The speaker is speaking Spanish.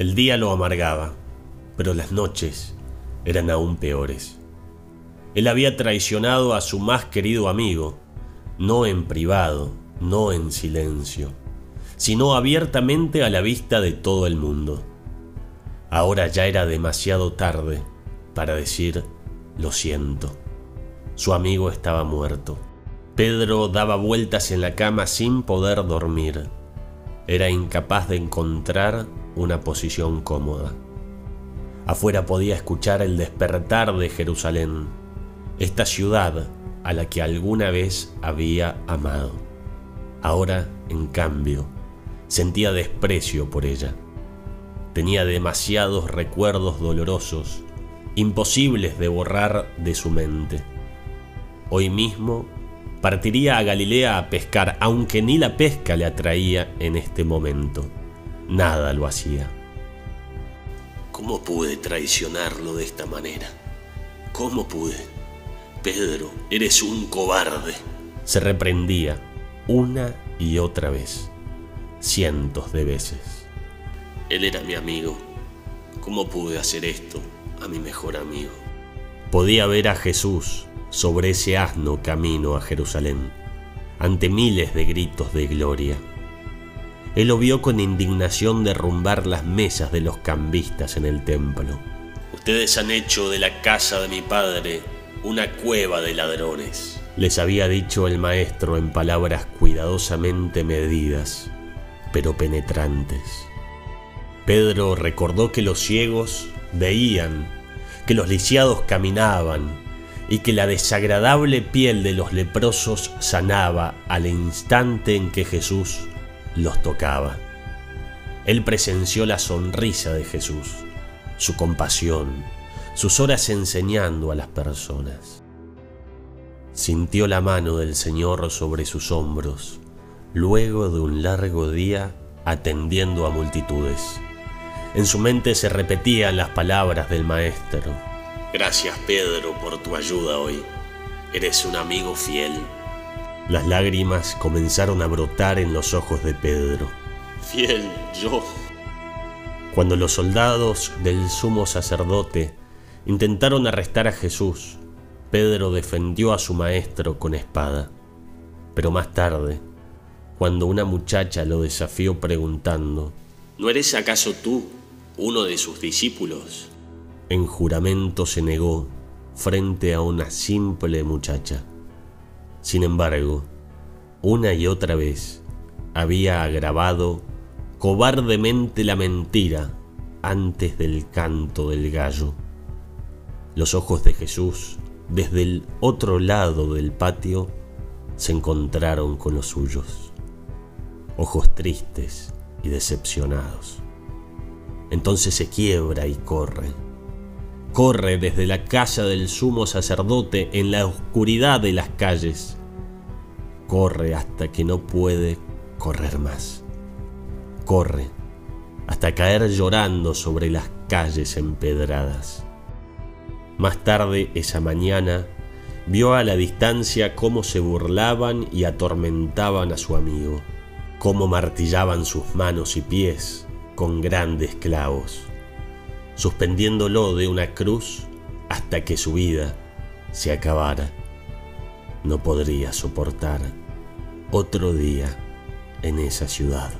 El día lo amargaba, pero las noches eran aún peores. Él había traicionado a su más querido amigo, no en privado, no en silencio, sino abiertamente a la vista de todo el mundo. Ahora ya era demasiado tarde para decir lo siento. Su amigo estaba muerto. Pedro daba vueltas en la cama sin poder dormir. Era incapaz de encontrar una posición cómoda. Afuera podía escuchar el despertar de Jerusalén, esta ciudad a la que alguna vez había amado. Ahora, en cambio, sentía desprecio por ella. Tenía demasiados recuerdos dolorosos, imposibles de borrar de su mente. Hoy mismo partiría a Galilea a pescar, aunque ni la pesca le atraía en este momento. Nada lo hacía. ¿Cómo pude traicionarlo de esta manera? ¿Cómo pude? Pedro, eres un cobarde. Se reprendía una y otra vez, cientos de veces. Él era mi amigo. ¿Cómo pude hacer esto a mi mejor amigo? Podía ver a Jesús sobre ese asno camino a Jerusalén, ante miles de gritos de gloria. Él lo vio con indignación derrumbar las mesas de los cambistas en el templo. Ustedes han hecho de la casa de mi padre una cueva de ladrones, les había dicho el maestro en palabras cuidadosamente medidas, pero penetrantes. Pedro recordó que los ciegos veían, que los lisiados caminaban, y que la desagradable piel de los leprosos sanaba al instante en que Jesús los tocaba. Él presenció la sonrisa de Jesús, su compasión, sus horas enseñando a las personas. Sintió la mano del Señor sobre sus hombros, luego de un largo día atendiendo a multitudes. En su mente se repetían las palabras del Maestro Gracias Pedro por tu ayuda hoy. Eres un amigo fiel. Las lágrimas comenzaron a brotar en los ojos de Pedro. Fiel yo. Cuando los soldados del sumo sacerdote intentaron arrestar a Jesús, Pedro defendió a su maestro con espada. Pero más tarde, cuando una muchacha lo desafió preguntando, ¿No eres acaso tú uno de sus discípulos? en juramento se negó frente a una simple muchacha. Sin embargo, una y otra vez había agravado cobardemente la mentira antes del canto del gallo. Los ojos de Jesús, desde el otro lado del patio, se encontraron con los suyos, ojos tristes y decepcionados. Entonces se quiebra y corre Corre desde la casa del sumo sacerdote en la oscuridad de las calles. Corre hasta que no puede correr más. Corre hasta caer llorando sobre las calles empedradas. Más tarde esa mañana vio a la distancia cómo se burlaban y atormentaban a su amigo, cómo martillaban sus manos y pies con grandes clavos suspendiéndolo de una cruz hasta que su vida se acabara. No podría soportar otro día en esa ciudad.